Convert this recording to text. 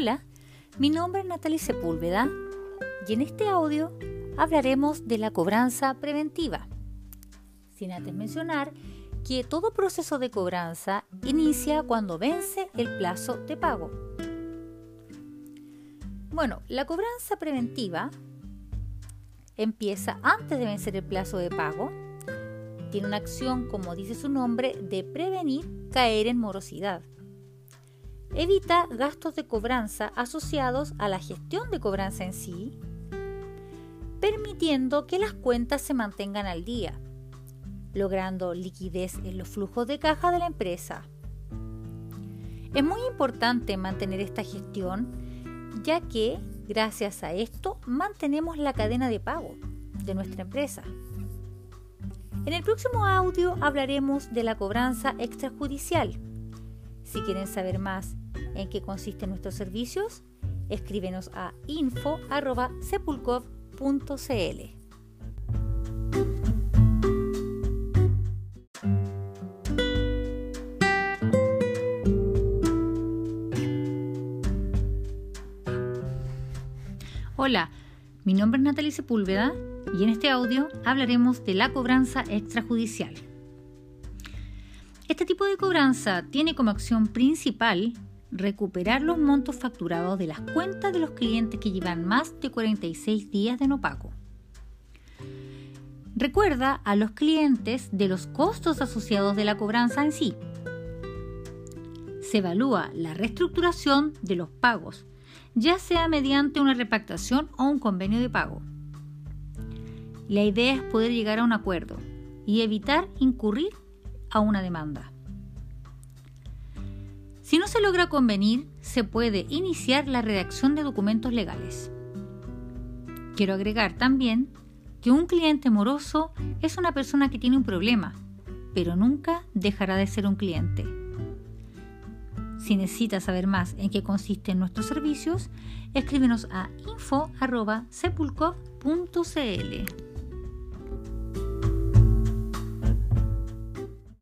Hola, mi nombre es Natalie Sepúlveda y en este audio hablaremos de la cobranza preventiva. Sin antes mencionar que todo proceso de cobranza inicia cuando vence el plazo de pago. Bueno, la cobranza preventiva empieza antes de vencer el plazo de pago. Tiene una acción, como dice su nombre, de prevenir caer en morosidad evita gastos de cobranza asociados a la gestión de cobranza en sí, permitiendo que las cuentas se mantengan al día, logrando liquidez en los flujos de caja de la empresa. Es muy importante mantener esta gestión, ya que gracias a esto mantenemos la cadena de pago de nuestra empresa. En el próximo audio hablaremos de la cobranza extrajudicial si quieren saber más en qué consisten nuestros servicios, escríbenos a info.sepulcov.cl. Hola, mi nombre es Natalie Sepúlveda y en este audio hablaremos de la cobranza extrajudicial. Este tipo de cobranza tiene como acción principal recuperar los montos facturados de las cuentas de los clientes que llevan más de 46 días de no pago. Recuerda a los clientes de los costos asociados de la cobranza en sí. Se evalúa la reestructuración de los pagos, ya sea mediante una repactación o un convenio de pago. La idea es poder llegar a un acuerdo y evitar incurrir a una demanda. Si no se logra convenir, se puede iniciar la redacción de documentos legales. Quiero agregar también que un cliente moroso es una persona que tiene un problema, pero nunca dejará de ser un cliente. Si necesitas saber más en qué consisten nuestros servicios, escríbenos a info.sepulcov.cl.